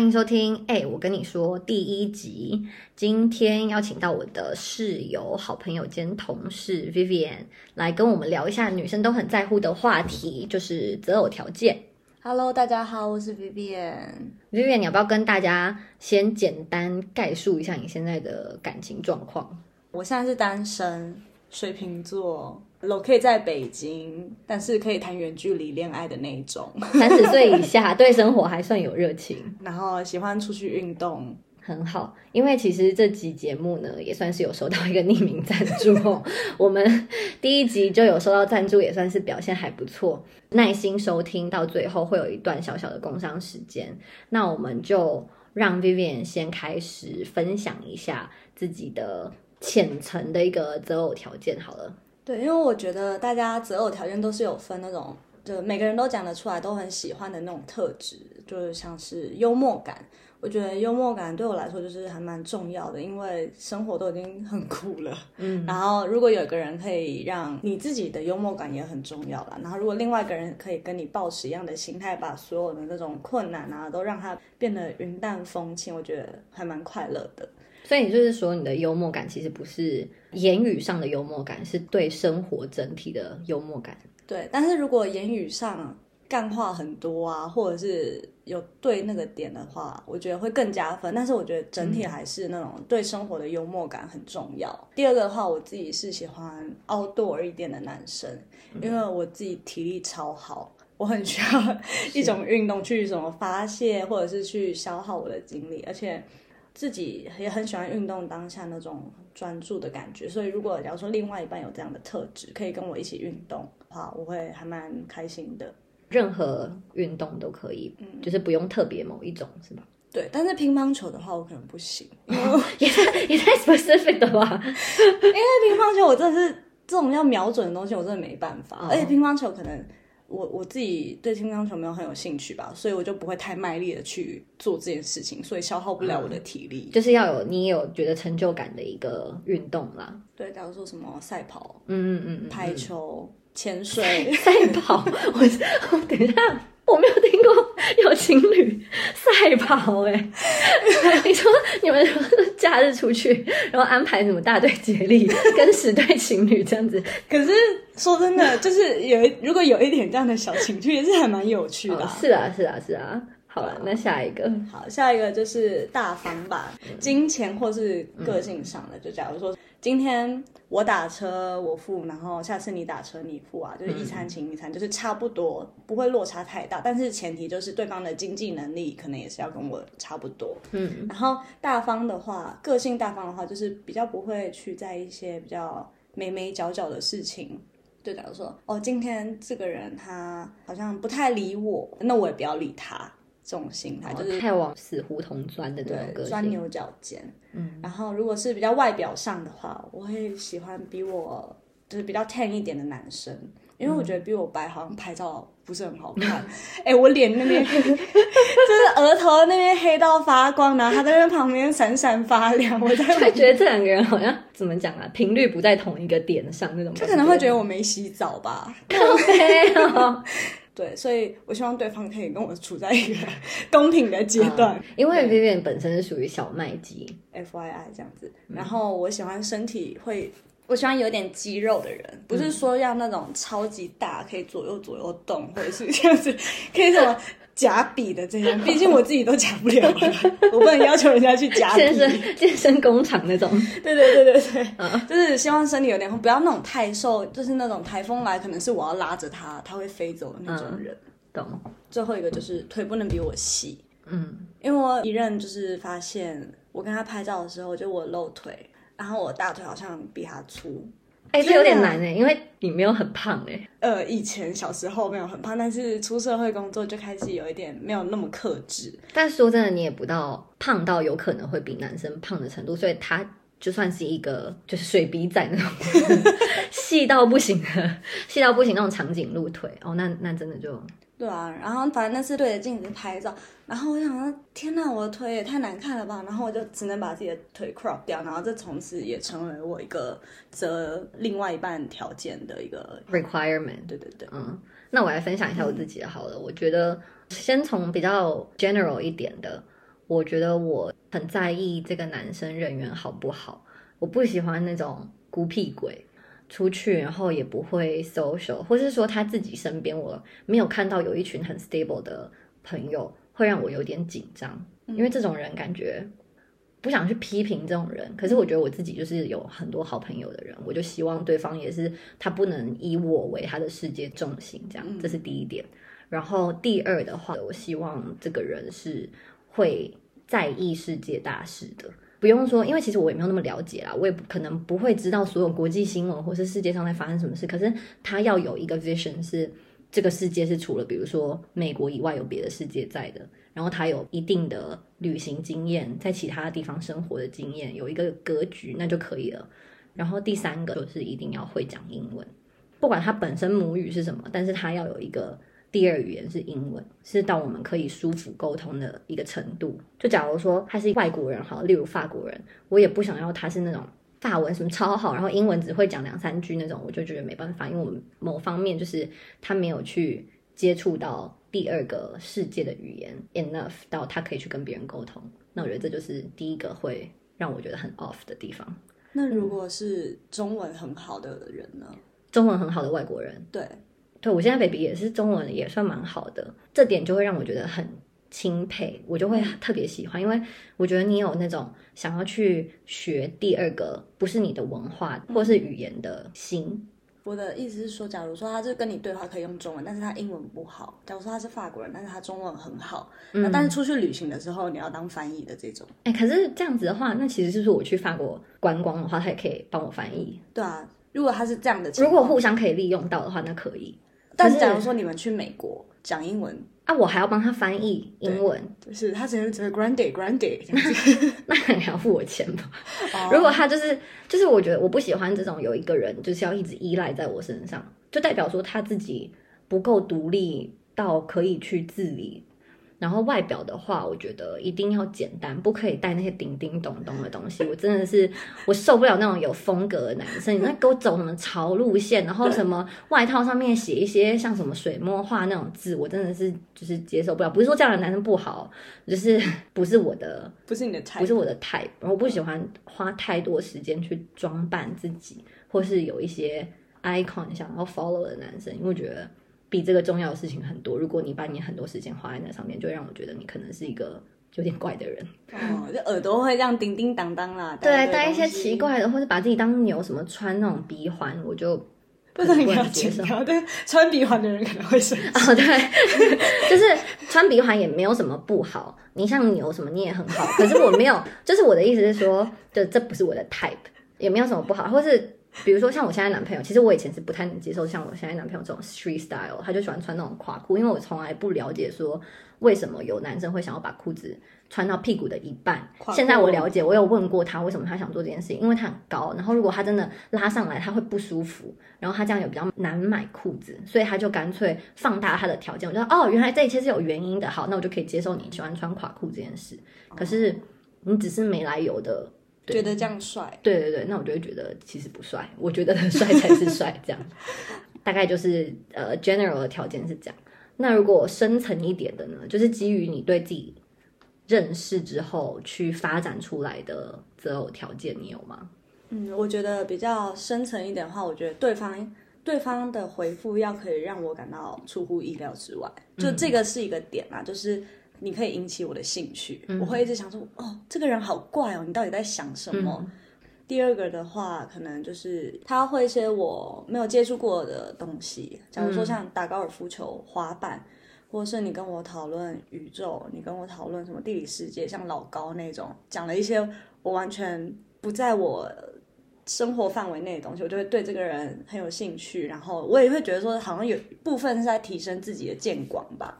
欢迎收听，哎、我跟你说第一集，今天邀请到我的室友、好朋友兼同事 Vivian 来跟我们聊一下女生都很在乎的话题，就是择偶条件。Hello，大家好，我是 Vivian。Vivian，你要不要跟大家先简单概述一下你现在的感情状况？我现在是单身，水瓶座，locate 在北京，但是可以谈远距离恋爱的那一种。三十岁以下，对生活还算有热情，然后喜欢出去运动，很好。因为其实这集节目呢，也算是有收到一个匿名赞助哦。我们第一集就有收到赞助，也算是表现还不错。耐心收听到最后，会有一段小小的工商时间。那我们就让 Vivian 先开始分享一下自己的浅层的一个择偶条件好了。对，因为我觉得大家择偶条件都是有分那种，就每个人都讲得出来，都很喜欢的那种特质，就是像是幽默感。我觉得幽默感对我来说就是还蛮重要的，因为生活都已经很苦了，嗯，然后如果有一个人可以让你自己的幽默感也很重要啦，然后如果另外一个人可以跟你保持一样的心态，把所有的那种困难啊都让它变得云淡风轻，我觉得还蛮快乐的。所以就是说，你的幽默感其实不是言语上的幽默感，是对生活整体的幽默感。对，但是如果言语上干话很多啊，或者是有对那个点的话，我觉得会更加分。但是我觉得整体还是那种对生活的幽默感很重要。第二个的话，我自己是喜欢 outdoor 一点的男生，因为我自己体力超好。我很需要 一种运动去什么发泄，或者是去消耗我的精力，而且自己也很喜欢运动当下那种专注的感觉。所以如果假如说另外一半有这样的特质，可以跟我一起运动的话，我会还蛮开心的。任何运动都可以，就是不用特别某一种，是吧？对，但是乒乓球的话，我可能不行，也太 也太 specific 的吧？因为乒乓球我真的是这种要瞄准的东西，我真的没办法。而且乒乓球可能我我自己对乒乓球没有很有兴趣吧，所以我就不会太卖力的去做这件事情，所以消耗不了我的体力。就是要有你也有觉得成就感的一个运动啦。对，假如说什么赛跑、嗯嗯嗯嗯，排球、潜水，赛跑，我我等一下。我没有听过有情侣赛跑哎、你说你们假日出去，然后安排什么大队接力，跟十对情侣这样子？可是说真的，就是有一如果有一点这样的小情趣，也是还蛮有趣的、哦。是啊，是啊，是啊。好了，那下一个，好，下一个就是大方吧，金钱或是个性上的。就假如说今天我打车我付，然后下次你打车你付啊，就是一餐请一餐，就是差不多，不会落差太大。但是前提就是对方的经济能力可能也是要跟我差不多。嗯，然后大方的话，个性大方的话，就是比较不会去在一些比较眉眉角角的事情。就，假如说哦，今天这个人他好像不太理我，那我也不要理他。这种心态就是太往死胡同钻的那种个，钻牛角尖。嗯，然后如果是比较外表上的话，我会喜欢比我就是比较 tan 一点的男生，因为我觉得比我白好像拍照不是很好看。哎、我脸那边 就是额头那边黑到发光，然后他在那旁边闪闪发亮，我在会觉得这两个人好像怎么讲啊，频率不在同一个点上那种。他可能会觉得我没洗澡吧。对，所以我希望对方可以跟我处在一个 公平的阶段。嗯、因为 Vivian 本身是属于小麦肌，F Y I 这样子。然后我喜欢身体会，我喜欢有点肌肉的人，不是说要那种超级大可以左右左右动，或者是这样子可以什么夹笔的这样。毕竟我自己都夹不了了，我不能要求人家去夹笔。健身健身工厂那种。对对对对对，嗯、就是希望身体有点不要那种太瘦，就是那种台风来可能是我要拉着它，它会飞走的那种人。嗯懂。最后一个就是腿不能比我细，嗯，因为我一任就是发现我跟他拍照的时候，就我露腿，然后我大腿好像比他粗。哎、欸，这有点难哎，因为你没有很胖哎。呃，以前小时候没有很胖，但是出社会工作就开始有一点没有那么克制。但说真的，你也不到胖到有可能会比男生胖的程度，所以他就算是一个就是水笔仔那种 细到不行的，细到不行那种长颈鹿腿哦，那那真的就。对啊，然后反正那次对着镜子拍照，然后我想说，天哪，我的腿也太难看了吧！然后我就只能把自己的腿 crop 掉，然后这从此也成为我一个择另外一半条件的一个 requirement。对对对，嗯，那我来分享一下我自己的好了。我觉得先从比较 general 一点的，我觉得我很在意这个男生人缘好不好，我不喜欢那种孤僻鬼。出去，然后也不会 social，或是说他自己身边我没有看到有一群很 stable 的朋友，会让我有点紧张，因为这种人感觉不想去批评这种人，可是我觉得我自己就是有很多好朋友的人，我就希望对方也是他不能以我为他的世界重心，这样这是第一点。然后第二的话，我希望这个人是会在意世界大事的。不用说，因为其实我也没有那么了解啦，我也不可能不会知道所有国际新闻或是世界上在发生什么事。可是他要有一个 vision，是这个世界是除了比如说美国以外有别的世界在的。然后他有一定的旅行经验，在其他地方生活的经验，有一个格局，那就可以了。然后第三个就是一定要会讲英文，不管他本身母语是什么，但是他要有一个。第二语言是英文，是到我们可以舒服沟通的一个程度。就假如说他是外国人，哈，例如法国人，我也不想要他是那种法文什么超好，然后英文只会讲两三句那种，我就觉得没办法，因为我们某方面就是他没有去接触到第二个世界的语言 enough 到他可以去跟别人沟通。那我觉得这就是第一个会让我觉得很 off 的地方。那如果是中文很好的人呢？中文很好的外国人，对。对，我现在 baby 也是中文也算蛮好的，这点就会让我觉得很钦佩，我就会特别喜欢，因为我觉得你有那种想要去学第二个不是你的文化或是语言的心。我的意思是说，假如说他是跟你对话可以用中文，但是他英文不好；假如说他是法国人，但是他中文很好，那但是出去旅行的时候你要当翻译的这种。哎，可是这样子的话，那其实就是我去法国观光的话，他也可以帮我翻译。对啊，如果他是这样的，如果互相可以利用到的话，那可以。但是假如说你们去美国讲英文啊，我还要帮他翻译英文，就是他只能只 grande grande，那 你要付我钱吧？如果他就是就是，我觉得我不喜欢这种有一个人就是要一直依赖在我身上，就代表说他自己不够独立到可以去自理。然后外表的话，我觉得一定要简单，不可以带那些叮叮咚咚的东西。我真的是我受不了那种有风格的男生，你那给我走什么潮路线，然后什么外套上面写一些像什么水墨画那种字，我真的是就是接受不了。不是说这样的男生不好，就是 不是我的，不是你的 type，不是我的 type。我不喜欢花太多时间去装扮自己，或是有一些 icon 想要 follow 的男生，因为我觉得。比这个重要的事情很多。如果你把你很多时间花在那上面，就会让我觉得你可能是一个有点怪的人。哦，就耳朵会这样叮叮当当啦。对，戴一些奇怪的，或者把自己当牛，什么穿那种鼻环，我就不能接受。对，穿鼻环的人可能会生气。哦，对，就是穿鼻环也没有什么不好。你像牛什么，你也很好。可是我没有，就是我的意思是说，就这不是我的 type，也没有什么不好，或是。比如说像我现在男朋友，其实我以前是不太能接受像我现在男朋友这种 street style，他就喜欢穿那种垮裤，因为我从来不了解说为什么有男生会想要把裤子穿到屁股的一半。现在我了解，我有问过他为什么他想做这件事情，因为他很高，然后如果他真的拉上来，他会不舒服，然后他这样也比较难买裤子，所以他就干脆放大他的条件。我觉得哦，原来这一切是有原因的，好，那我就可以接受你喜欢穿垮裤这件事。可是你只是没来由的。觉得这样帅，对对对，那我就会觉得其实不帅，我觉得帅才是帅，这样 大概就是呃 general 的条件是这样。那如果深层一点的呢，就是基于你对自己认识之后去发展出来的择偶条件，你有吗？嗯，我觉得比较深层一点的话，我觉得对方对方的回复要可以让我感到出乎意料之外，就这个是一个点啊，就是。你可以引起我的兴趣，我会一直想说，哦，这个人好怪哦，你到底在想什么？第二个的话，可能就是他会一些我没有接触过的东西，假如说像打高尔夫球、滑板，或者是你跟我讨论宇宙，你跟我讨论什么地理世界，像老高那种讲了一些我完全不在我生活范围内的东西，我就会对这个人很有兴趣，然后我也会觉得说，好像有部分是在提升自己的见广吧。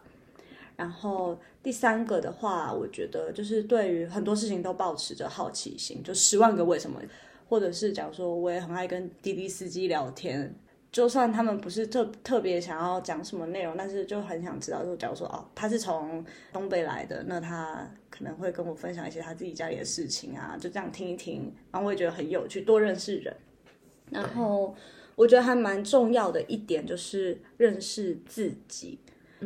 然后第三个的话，我觉得就是对于很多事情都保持着好奇心，就十万个为什么，或者是假如说我也很爱跟滴滴司机聊天，就算他们不是特特别想要讲什么内容，但是就很想知道，就假如说哦，他是从东北来的，那他可能会跟我分享一些他自己家里的事情啊，就这样听一听，然后我也觉得很有趣，多认识人。然后我觉得还蛮重要的一点就是认识自己。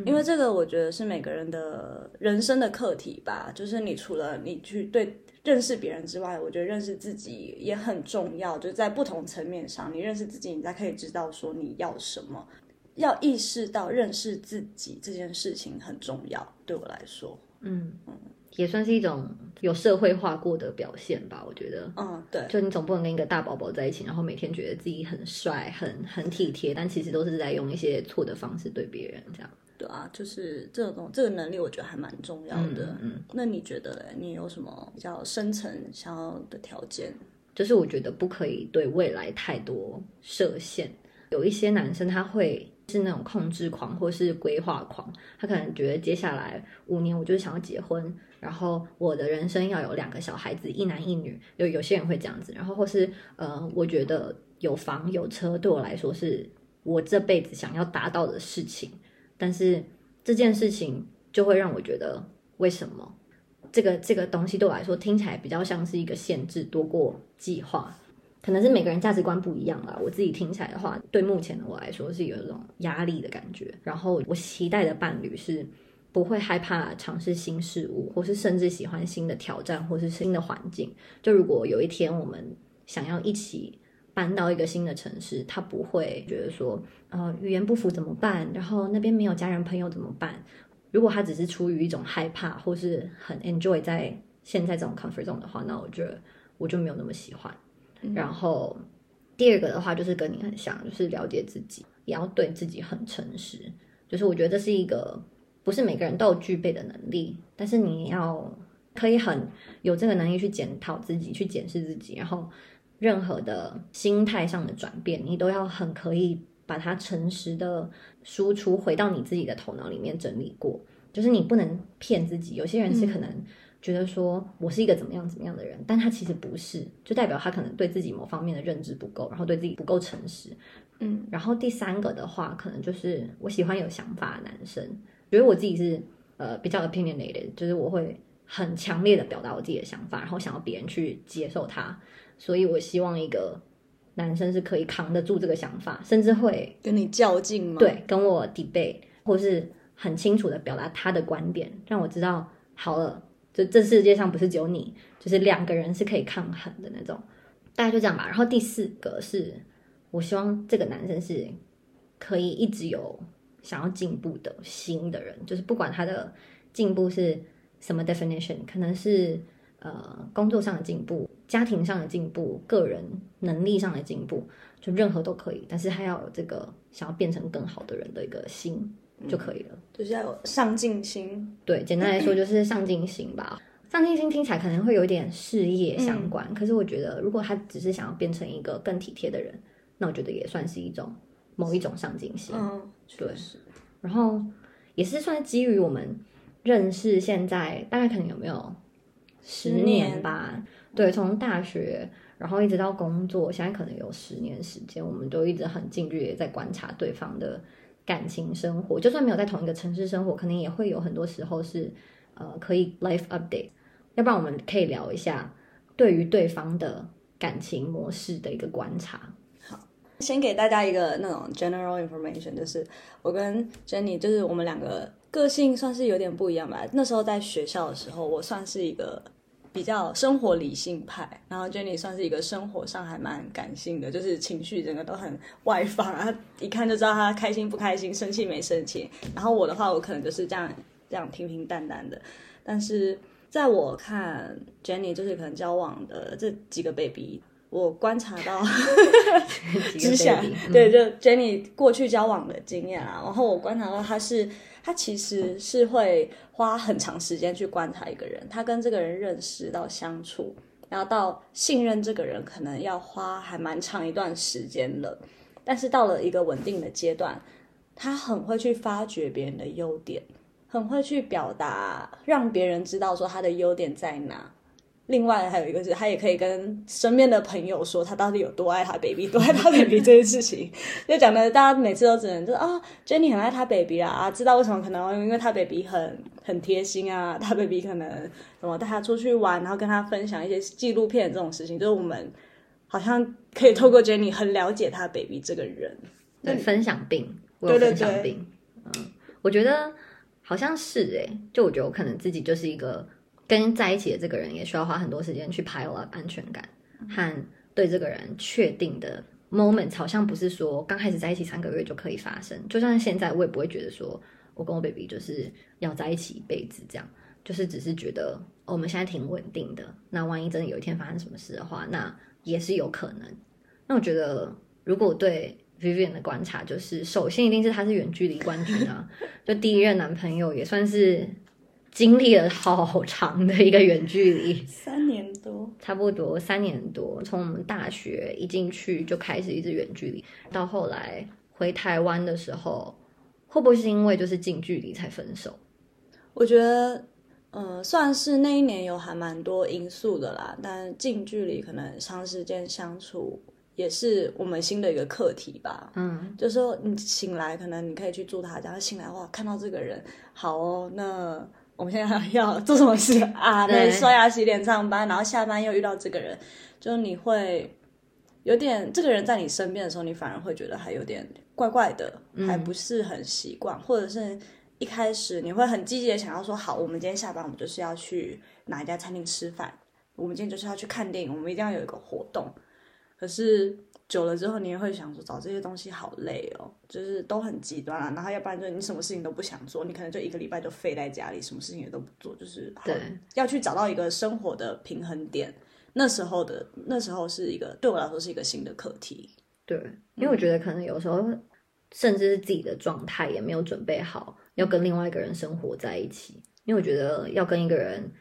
因为这个我觉得是每个人的人生的课题吧。就是你除了你去对认识别人之外，我觉得认识自己也很重要。就是在不同层面上，你认识自己，你才可以知道说你要什么。要意识到认识自己这件事情很重要，对我来说，嗯嗯，也算是一种有社会化过的表现吧。我觉得，嗯，对，就你总不能跟一个大宝宝在一起，然后每天觉得自己很帅、很很体贴，但其实都是在用一些错的方式对别人这样。对啊，就是这种这个能力，我觉得还蛮重要的。嗯，那你觉得嘞？你有什么比较深层想要的条件？就是我觉得不可以对未来太多设限。有一些男生他会。是那种控制狂或是规划狂，他可能觉得接下来五年我就是想要结婚，然后我的人生要有两个小孩子，一男一女。有有些人会这样子，然后或是呃，我觉得有房有车对我来说是我这辈子想要达到的事情，但是这件事情就会让我觉得，为什么这个这个东西对我来说听起来比较像是一个限制多过计划。可能是每个人价值观不一样啦。我自己听起来的话，对目前的我来说是有一种压力的感觉。然后我期待的伴侣是不会害怕尝试新事物，或是甚至喜欢新的挑战，或是新的环境。就如果有一天我们想要一起搬到一个新的城市，他不会觉得说，呃，语言不符怎么办？然后那边没有家人朋友怎么办？如果他只是出于一种害怕，或是很 enjoy 在现在这种 comfort zone 的话，那我觉得我就没有那么喜欢。然后第二个的话就是跟你很像，就是了解自己，也要对自己很诚实。就是我觉得这是一个不是每个人都有具备的能力，但是你要可以很有这个能力去检讨自己，去检视自己，然后任何的心态上的转变，你都要很可以把它诚实的输出回到你自己的头脑里面整理过。就是你不能骗自己，有些人是可能。觉得说我是一个怎么样怎么样的人，但他其实不是，就代表他可能对自己某方面的认知不够，然后对自己不够诚实。嗯，然后第三个的话，可能就是我喜欢有想法的男生，觉得我自己是呃比较 opinionated，就是我会很强烈的表达我自己的想法，然后想要别人去接受他，所以我希望一个男生是可以扛得住这个想法，甚至会跟你较劲吗？对，跟我 debate，或是很清楚的表达他的观点，让我知道好了。就这世界上不是只有你，就是两个人是可以抗衡的那种，大概就这样吧。然后第四个是，我希望这个男生是可以一直有想要进步的新的人，就是不管他的进步是什么 definition，可能是呃工作上的进步、家庭上的进步、个人能力上的进步，就任何都可以，但是他要有这个想要变成更好的人的一个心。就可以了，就是要有上进心。对，简单来说就是上进心吧。上进心听起来可能会有点事业相关，可是我觉得如果他只是想要变成一个更体贴的人，那我觉得也算是一种某一种上进心。嗯，对。然后也是算基于我们认识，现在大概可能有没有十年吧？对，从大学然后一直到工作，现在可能有十年时间，我们都一直很近距离在观察对方的。感情生活，就算没有在同一个城市生活，可能也会有很多时候是，呃，可以 life update。要不然我们可以聊一下对于对方的感情模式的一个观察。好，先给大家一个那种 general information，就是我跟 Jenny，就是我们两个个性算是有点不一样吧。那时候在学校的时候，我算是一个。比较生活理性派，然后 Jenny 算是一个生活上还蛮感性的，就是情绪整个都很外放啊，一看就知道他开心不开心，生气没生气。然后我的话，我可能就是这样这样平平淡淡的。但是在我看 Jenny 就是可能交往的这几个 baby，我观察到 之下，对，就 Jenny 过去交往的经验啊，然后我观察到他是。他其实是会花很长时间去观察一个人，他跟这个人认识到相处，然后到信任这个人，可能要花还蛮长一段时间了。但是到了一个稳定的阶段，他很会去发掘别人的优点，很会去表达，让别人知道说他的优点在哪。另外还有一个是，他也可以跟身边的朋友说他到底有多爱他 baby，多爱他 baby 这件事情，就讲的大家每次都只能就是啊，Jenny 很爱他 baby 啦，啊，知道为什么可能因为他 baby 很很贴心啊，他 baby 可能什么带他出去玩，然后跟他分享一些纪录片这种事情，就是我们好像可以透过 Jenny 很了解他 baby 这个人，对，分享病，对。对对，嗯。我觉得好像是诶、就我觉得我可能自己就是一个跟在一起的这个人，也需要花很多时间去 pile up 安全感和对这个人确定的 moment，好像不是说刚开始在一起三个月就可以发生。就算现在，我也不会觉得说我跟我 baby 就是要在一起一辈子这样，就是只是觉得、我们现在挺稳定的。那万一真的有一天发生什么事的话，那也是有可能。那我觉得，如果对 Vivian 的观察，就是首先一定是他是远距离冠军啊，就第一任男朋友也算是经历了好长的一个远距离，三年多，差不多三年多，从我们大学一进去就开始一直远距离，到后来回台湾的时候，会不会是因为就是近距离才分手？我觉得，嗯、算是那一年有还蛮多因素的啦，但近距离可能长时间相处也是我们新的一个课题吧。嗯，就是说你醒来，可能你可以去住他家，醒来哇，看到这个人，好哦，那我们现在要做什么事啊？对那刷牙洗脸上班，然后下班又遇到这个人，就是你会有点这个人在你身边的时候，你反而会觉得还有点怪怪的，还不是很习惯，或者是一开始你会很积极的想要说，好，我们今天下班，我们就是要去哪一家餐厅吃饭，我们今天就是要去看电影，我们一定要有一个活动。可是久了之后，你也会想说，找这些东西好累哦，就是都很极端啊。然后要不然就你什么事情都不想做，你可能就一个礼拜就废在家里，什么事情也都不做，就是对要去找到一个生活的平衡点。那时候的那时候是一个对我来说是一个新的课题。对，因为我觉得可能有时候甚至是自己的状态也没有准备好，要跟另外一个人生活在一起。因为我觉得要跟一个人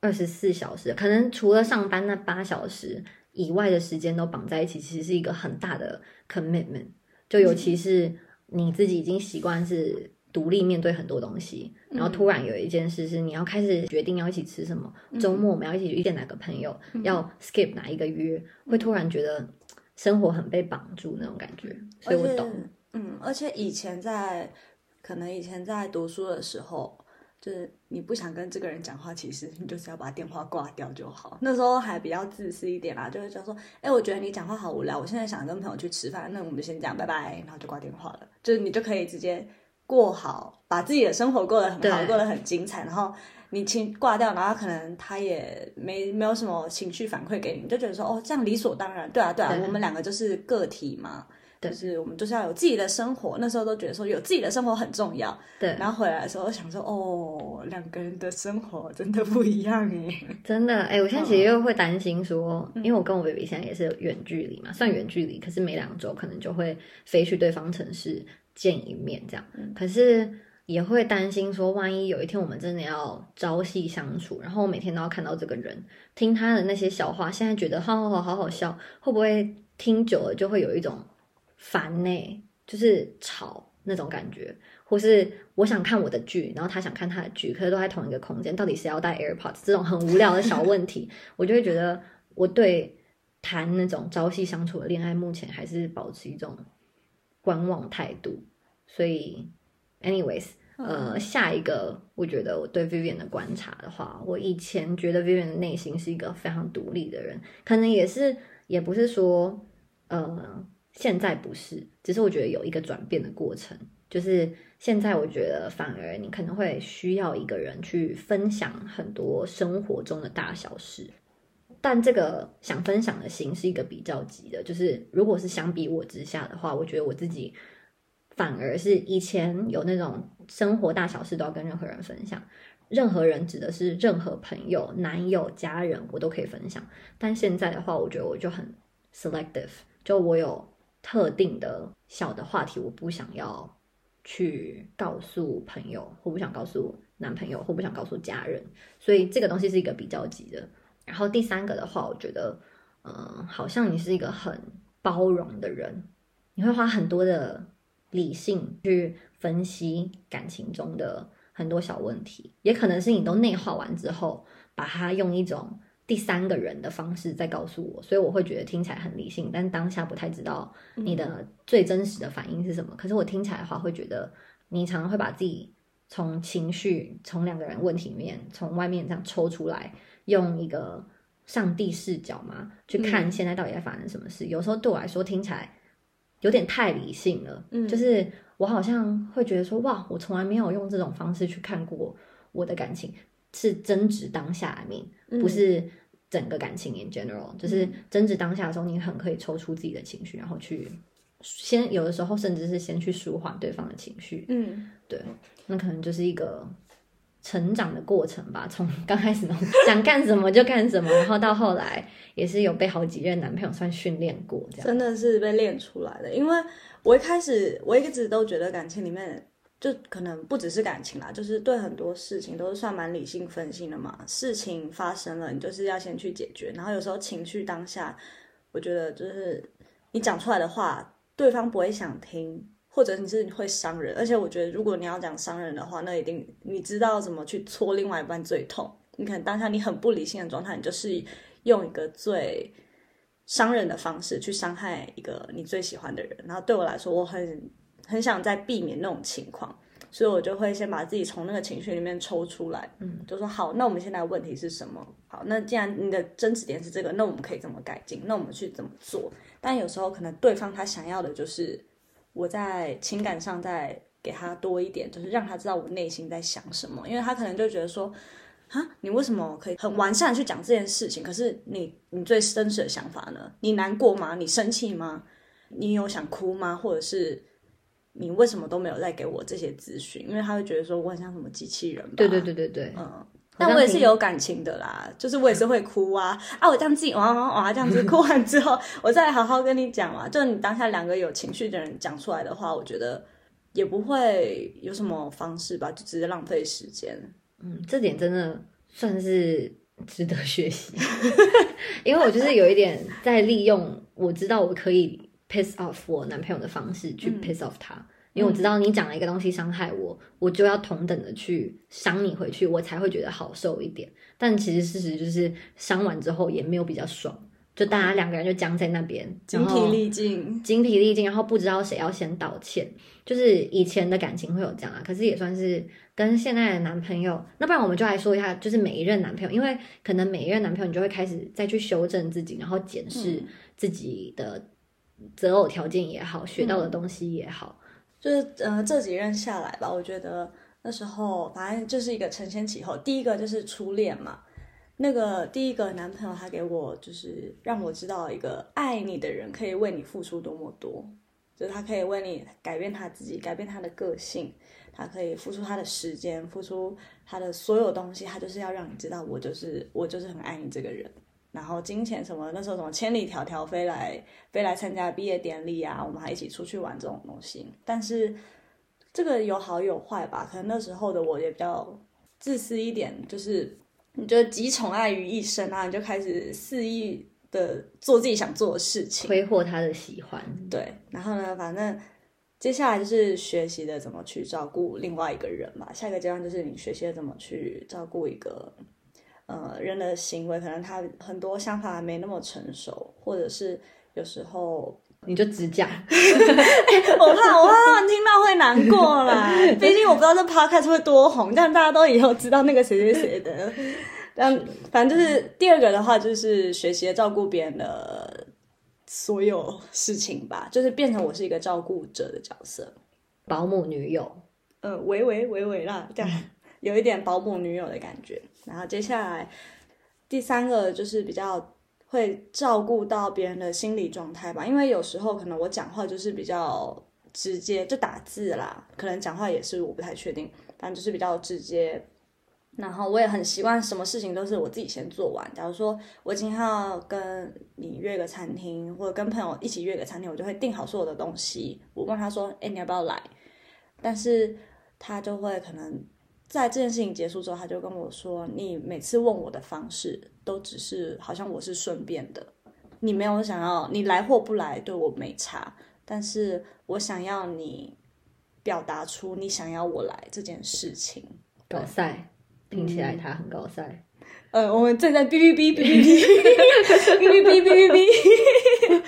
二十四小时，可能除了上班那八小时以外的时间都绑在一起，其实是一个很大的 commitment。就尤其是你自己已经习惯是独立面对很多东西，然后突然有一件事是你要开始决定要一起吃什么，周末我们要一起去遇见哪个朋友，要 skip 哪一个约，会突然觉得生活很被绑住那种感觉，所以我懂。嗯，而且以前在可能以前在读书的时候，就是你不想跟这个人讲话，其实你就是要把电话挂掉就好。那时候还比较自私一点啦，就是就说，哎，我觉得你讲话好无聊，我现在想跟朋友去吃饭，那我们就先这样，拜拜，然后就挂电话了。就是你就可以直接过好，把自己的生活过得很好，过得很精彩，然后。你情挂掉，然后可能他也没没有什么情绪反馈给你，就觉得说哦，这样理所当然，对啊对啊，对我们两个就是个体嘛，对就是我们就是要有自己的生活。那时候都觉得说有自己的生活很重要，对，然后回来的时候想说哦，两个人的生活真的不一样哎。真的，哎、我现在其实又会担心说，因为我跟我 baby 现在也是远距离嘛，算远距离，可是每两周可能就会飞去对方城市见一面这样，可是也会担心说，万一有一天我们真的要朝夕相处，然后我每天都要看到这个人，听他的那些笑话，现在觉得好好好好好笑，会不会听久了就会有一种烦呢、就是吵那种感觉，或是我想看我的剧，然后他想看他的剧，可是都在同一个空间，到底谁要带 AirPods？这种很无聊的小问题，我就会觉得我对谈那种朝夕相处的恋爱，目前还是保持一种观望态度。所以，anyways，呃，下一个我觉得我对 Vivian 的观察的话，我以前觉得 Vivian 的内心是一个非常独立的人，可能也是也不是说呃现在不是，只是我觉得有一个转变的过程。就是现在，我觉得反而你可能会需要一个人去分享很多生活中的大小事，但这个想分享的心是一个比较急的。就是如果是相比我之下的话，我觉得我自己反而是以前有那种生活大小事都要跟任何人分享，任何人指的是任何朋友、男友、家人，我都可以分享。但现在的话，我觉得我就很 selective，就我有特定的小的话题，我不想要去告诉朋友，或不想告诉男朋友，或不想告诉家人，所以这个东西是一个比较级的。然后第三个的话，我觉得，嗯、好像你是一个很包容的人，你会花很多的理性去分析感情中的很多小问题，也可能是你都内化完之后，把它用一种第三个人的方式在告诉我，所以我会觉得听起来很理性，但当下不太知道你的最真实的反应是什么。可是我听起来的话，会觉得你常常会把自己从情绪、从两个人问题里面、从外面这样抽出来，用一个上帝视角嘛，去看现在到底在发生什么事。有时候对我来说听起来有点太理性了，嗯就是我好像会觉得说，哇，我从来没有用这种方式去看过我的感情，是争执当下面，不是整个感情 in general，就是争执当下的时候，你很可以抽出自己的情绪，然后去先有的时候甚至是先去舒缓对方的情绪，嗯，对，那可能就是一个成长的过程吧。从刚开始想干什么就干什么，然后到后来也是有被好几任男朋友算训练过，这样真的是被练出来的。因为我一开始我一直都觉得感情里面就可能不只是感情啦，就是对很多事情都是算蛮理性分析的嘛。事情发生了，你就是要先去解决，然后有时候情绪当下，我觉得就是你讲出来的话，对方不会想听。或者你是会伤人，而且我觉得，如果你要讲伤人的话，那一定你知道怎么去戳另外一半最痛。你可能当下你很不理性的状态，你就是用一个最伤人的方式去伤害一个你最喜欢的人。然后对我来说，我很很想在避免那种情况，所以我就会先把自己从那个情绪里面抽出来，嗯，就说好，那我们现在问题是什么？好，那既然你的争执点是这个，那我们可以怎么改进？那我们去怎么做？但有时候可能对方他想要的就是。我在情感上再给他多一点，就是让他知道我内心在想什么，因为他可能就觉得说，啊，你为什么可以很完善去讲这件事情？可是你你最真实的想法呢？你难过吗？你生气吗？你有想哭吗？或者是你为什么都没有再给我这些资讯？因为他会觉得说我很像什么机器人吧？对对对对对，嗯。但我也是有感情的啦，就是我也是会哭啊啊！我这样自己哇哇哇这样子 哭完之后，我再好好跟你讲嘛。就你当下两个有情绪的人讲出来的话，我觉得也不会有什么方式吧，就只是浪费时间。嗯，这点真的算是值得学习，因为我就是有一点在利用我知道我可以 piss off 我男朋友的方式去 piss off 他。因为我知道你讲了一个东西伤害我，我就要同等的去伤你回去，我才会觉得好受一点。但其实事实就是伤完之后也没有比较爽，就大家两个人就僵在那边，精疲力尽，精疲力尽，然后不知道谁要先道歉。就是以前的感情会有这样啊，可是也算是跟现在的男朋友。那不然我们就来说一下，就是每一任男朋友，因为可能每一任男朋友你就会开始再去修正自己，然后检视自己的择偶条件也好，学到的东西也好。就是呃这几任下来吧，我觉得那时候反正就是一个承先启后。第一个就是初恋嘛，那个第一个男朋友他给我就是让我知道一个爱你的人可以为你付出多么多，就是他可以为你改变他自己，改变他的个性，他可以付出他的时间，付出他的所有东西，他就是要让你知道我就是我就是很爱你这个人。然后金钱什么，那时候什么千里迢迢飞来飞来参加毕业典礼啊，我们还一起出去玩这种东西。但是这个有好有坏吧，可能那时候的我也比较自私一点，就是你觉得集宠爱于一身啊，你就开始肆意的做自己想做的事情，挥霍他的喜欢。对，然后呢，反正接下来就是学习的怎么去照顾另外一个人嘛。下一个阶段就是你学习怎么去照顾一个。呃，人的行为可能他很多想法还没那么成熟，或者是有时候你就直讲，我怕我怕他们听到会难过啦。毕竟我不知道这 podcast 会多红，但大家都以后知道那个谁谁谁的。但反正就是第二个的话，就是学习照顾别人的所有事情吧，就是变成我是一个照顾者的角色，保姆女友，呃，维维维维啦，这样有一点保姆女友的感觉。然后接下来第三个就是比较会照顾到别人的心理状态吧，因为有时候可能我讲话就是比较直接，就打字啦，可能讲话也是我不太确定，反正就是比较直接。然后我也很习惯什么事情都是我自己先做完。假如说我今天要跟你约个餐厅，或者跟朋友一起约个餐厅，我就会订好所有的东西。我问他说：“哎，你要不要来？”但是他就会可能。在这件事情结束之后，他就跟我说：“你每次问我的方式都只是好像我是顺便的，你没有想要你来或不来对我没差，但是我想要你表达出你想要我来这件事情。”高赛，听起来他很高赛。呃，我们正在哔哔哔哔哔哔哔哔哔哔哔，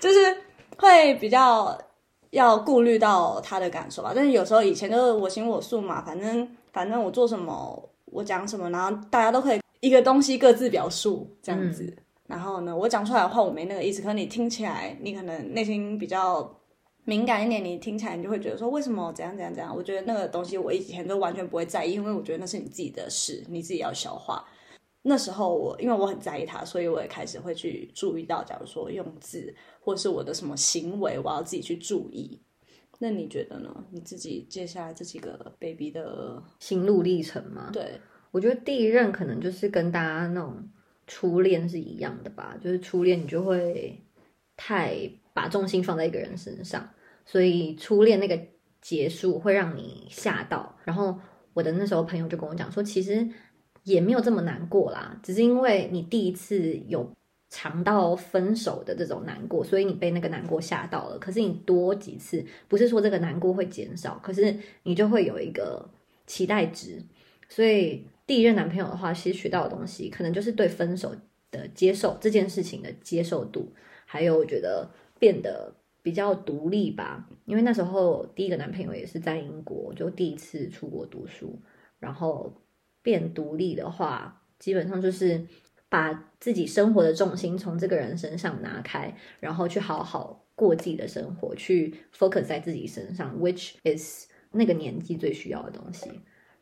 就是会比较要顾虑到他的感受吧。但是有时候以前就是我行我素嘛，反正。反正我做什么，我讲什么，然后大家都可以一个东西各自表述这样子。然后呢，我讲出来的话我没那个意思，可你听起来你可能内心比较敏感一点，你听起来你就会觉得说为什么怎样怎样怎样。我觉得那个东西我以前都完全不会在意，因为我觉得那是你自己的事，你自己要消化。那时候我因为我很在意他，所以我也开始会去注意到，假如说用字或是我的什么行为，我要自己去注意。那你觉得呢？你自己接下来这几个 baby 的心路历程吗？对，我觉得第一任可能就是跟大家那种初恋是一样的吧，就是初恋你就会太把重心放在一个人身上，所以初恋那个结束会让你吓到。然后我的那时候朋友就跟我讲说，其实也没有这么难过啦，只是因为你第一次有尝到分手的这种难过，所以你被那个难过吓到了。可是你多几次，不是说这个难过会减少，可是你就会有一个期待值。所以第一任男朋友的话，其实学到的东西，可能就是对分手的接受这件事情的接受度，还有我觉得变得比较独立吧。因为那时候第一个男朋友也是在英国，就第一次出国读书，然后变独立的话，基本上就是把自己生活的重心从这个人身上拿开，然后去好好过自己的生活，去 focus 在自己身上，which is 那个年纪最需要的东西。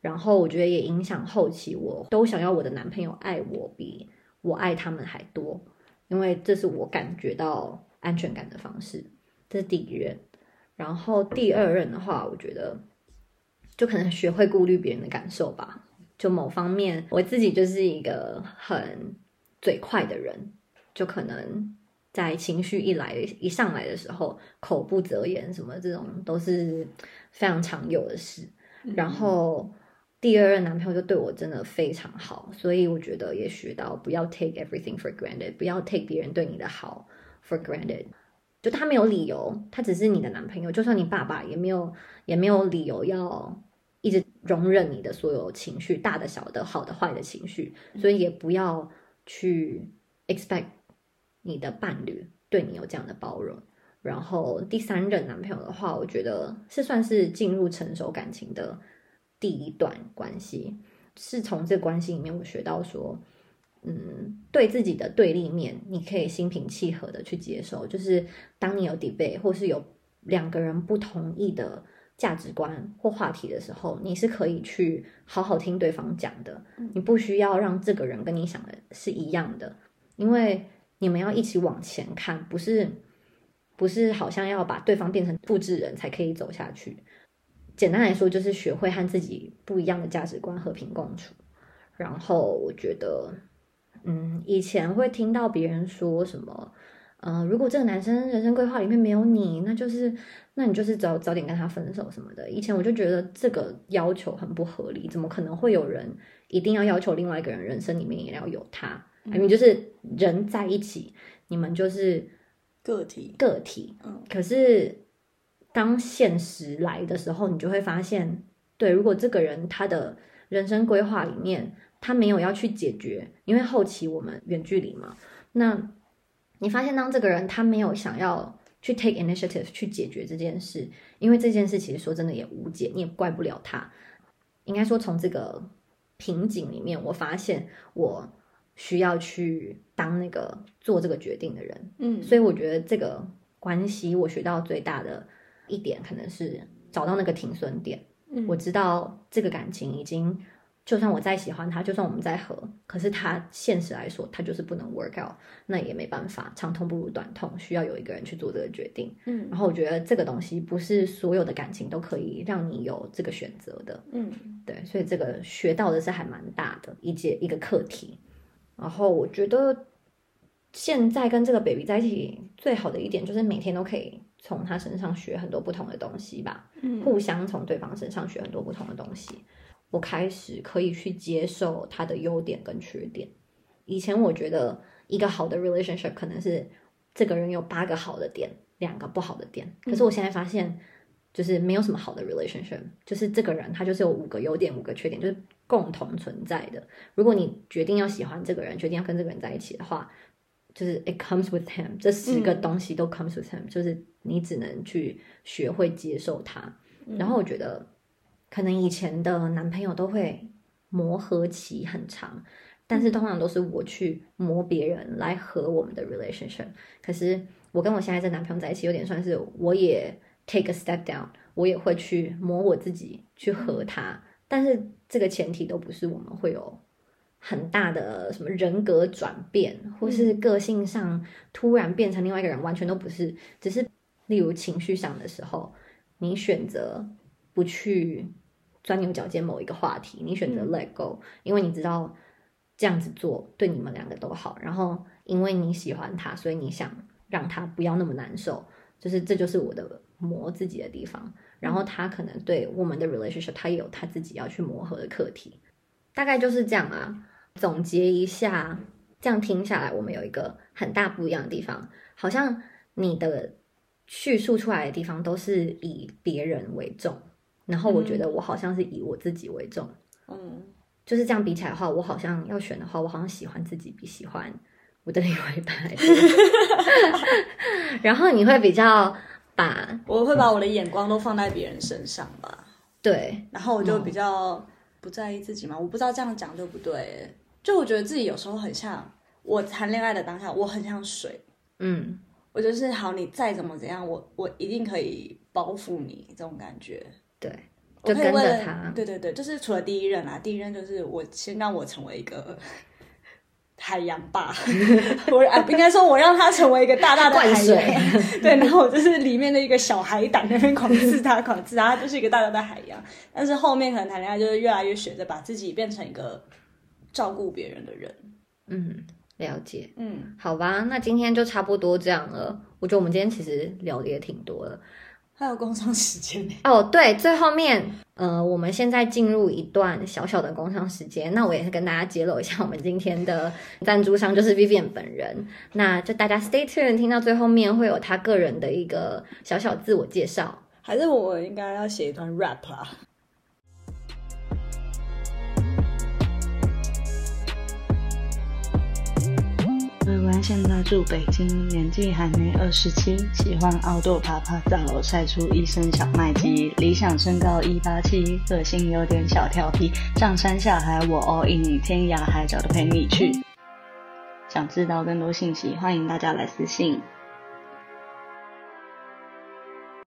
然后我觉得也影响后期，我都想要我的男朋友爱我比我爱他们还多，因为这是我感觉到安全感的方式。这是第一任，然后第二任的话，我觉得就可能学会顾虑别人的感受吧。就某方面，我自己就是一个很嘴快的人，就可能在情绪一来一上来的时候，口不择言，什么这种都是非常常有的事。然后。第二任男朋友就对我真的非常好，所以我觉得也学到不要 take everything for granted，不要 take 别人对你的好 for granted。就他没有理由，他只是你的男朋友，就算你爸爸也没有也没有理由要一直容忍你的所有情绪，大的、小的、好的、坏的情绪，所以也不要去 expect 你的伴侣对你有这样的包容。然后第三任男朋友的话，我觉得是算是进入成熟感情的。第一段关系是从这关系里面我学到说，嗯，对自己的对立面，你可以心平气和的去接受。就是当你有 debate 或是有两个人不同意的价值观或话题的时候，你是可以去好好听对方讲的。你不需要让这个人跟你想的是一样的，因为你们要一起往前看，不是不是好像要把对方变成复制人才可以走下去。简单来说，就是学会和自己不一样的价值观和平共处。然后我觉得，嗯，以前会听到别人说什么，嗯，如果这个男生人生规划里面没有你，那就是，那你就是早早点跟他分手什么的。以前我就觉得这个要求很不合理，怎么可能会有人一定要要求另外一个人人生里面也要有他？明明就是人在一起，你们就是个体，个体。嗯，可是。当现实来的时候，你就会发现，对，如果这个人他的人生规划里面他没有要去解决，因为后期我们远距离嘛，那你发现当这个人他没有想要去 take initiative 去解决这件事，因为这件事其实说真的也无解，你也怪不了他。应该说从这个瓶颈里面，我发现我需要去当那个做这个决定的人，嗯，所以我觉得这个关系我学到最大的。一点可能是找到那个停损点。嗯，我知道这个感情已经，就算我再喜欢他，就算我们再合，可是他现实来说，他就是不能 work out，那也没办法，长痛不如短痛，需要有一个人去做这个决定。嗯，然后我觉得这个东西不是所有的感情都可以让你有这个选择的。嗯，对，所以这个学到的是还蛮大的一节一个课题。然后我觉得现在跟这个 baby 在一起最好的一点就是每天都可以。从他身上学很多不同的东西吧，嗯，互相从对方身上学很多不同的东西。我开始可以去接受他的优点跟缺点。以前我觉得一个好的 relationship 可能是这个人有八个好的点，两个不好的点。可是我现在发现，就是没有什么好的 relationship，就是这个人他就是有五个优点，五个缺点，就是共同存在的。如果你决定要喜欢这个人，决定要跟这个人在一起的话。就是 it comes with him，这十个东西都 comes with him，就是你只能去学会接受他。然后我觉得，可能以前的男朋友都会磨合期很长，但是通常都是我去磨别人来和我们的 relationship。可是我跟我现在这男朋友在一起，有点算是我也 take a step down，我也会去磨我自己去和他，但是这个前提都不是我们会有很大的什么人格转变，或是个性上突然变成另外一个人，完全都不是，只是例如情绪上的时候，你选择不去钻牛角尖某一个话题，你选择 let go，因为你知道这样子做对你们两个都好，然后因为你喜欢他，所以你想让他不要那么难受，就是这就是我的磨自己的地方。然后他可能对我们的 relationship，他也有他自己要去磨合的课题，大概就是这样啊。总结一下，这样听下来，我们有一个很大不一样的地方，好像你的叙述出来的地方都是以别人为重，然后我觉得我好像是以我自己为重，嗯，就是这样比起来的话，我好像要选的话，我好像喜欢自己比喜欢我的另外一半还多。然后你会比较把我会把我的眼光都放在别人身上吧，对，然后我就比较不在意自己嘛。我不知道这样讲对不对，就我觉得自己有时候很像我谈恋爱的当下，我很像水，嗯，我就是好，你再怎么怎样，我我一定可以包覆你这种感觉。对，我就跟着他，对对对，就是除了第一任啊，第一任就是我先让我成为一个海洋吧，我啊应该说我让他成为一个大大的海对，然后我就是里面的一个小海胆，那边狂刺他，狂刺他，他就是一个大大的海洋。但是后面可能谈恋爱就是越来越学着把自己变成一个照顾别人的人，嗯，了解。嗯，好吧，那今天就差不多这样了。我觉得我们今天其实聊的也挺多了。还有工商时间呢，哦，对，最后面，呃，我们现在进入一段小小的工商时间。那我也是跟大家揭露一下，我们今天的赞助商就是 Vivian 本人。那就大家 stay tuned，听到最后面会有他个人的一个小小自我介绍。还是我应该要写一段 rap 啊？现在住北京，年纪还没二十七，喜欢奥豆爬爬照，晒出一身小麦肌，理想身高一八七，个性有点小调皮，上山下海我 all in，天涯海角都陪你去。想知道更多信息，欢迎大家来私信。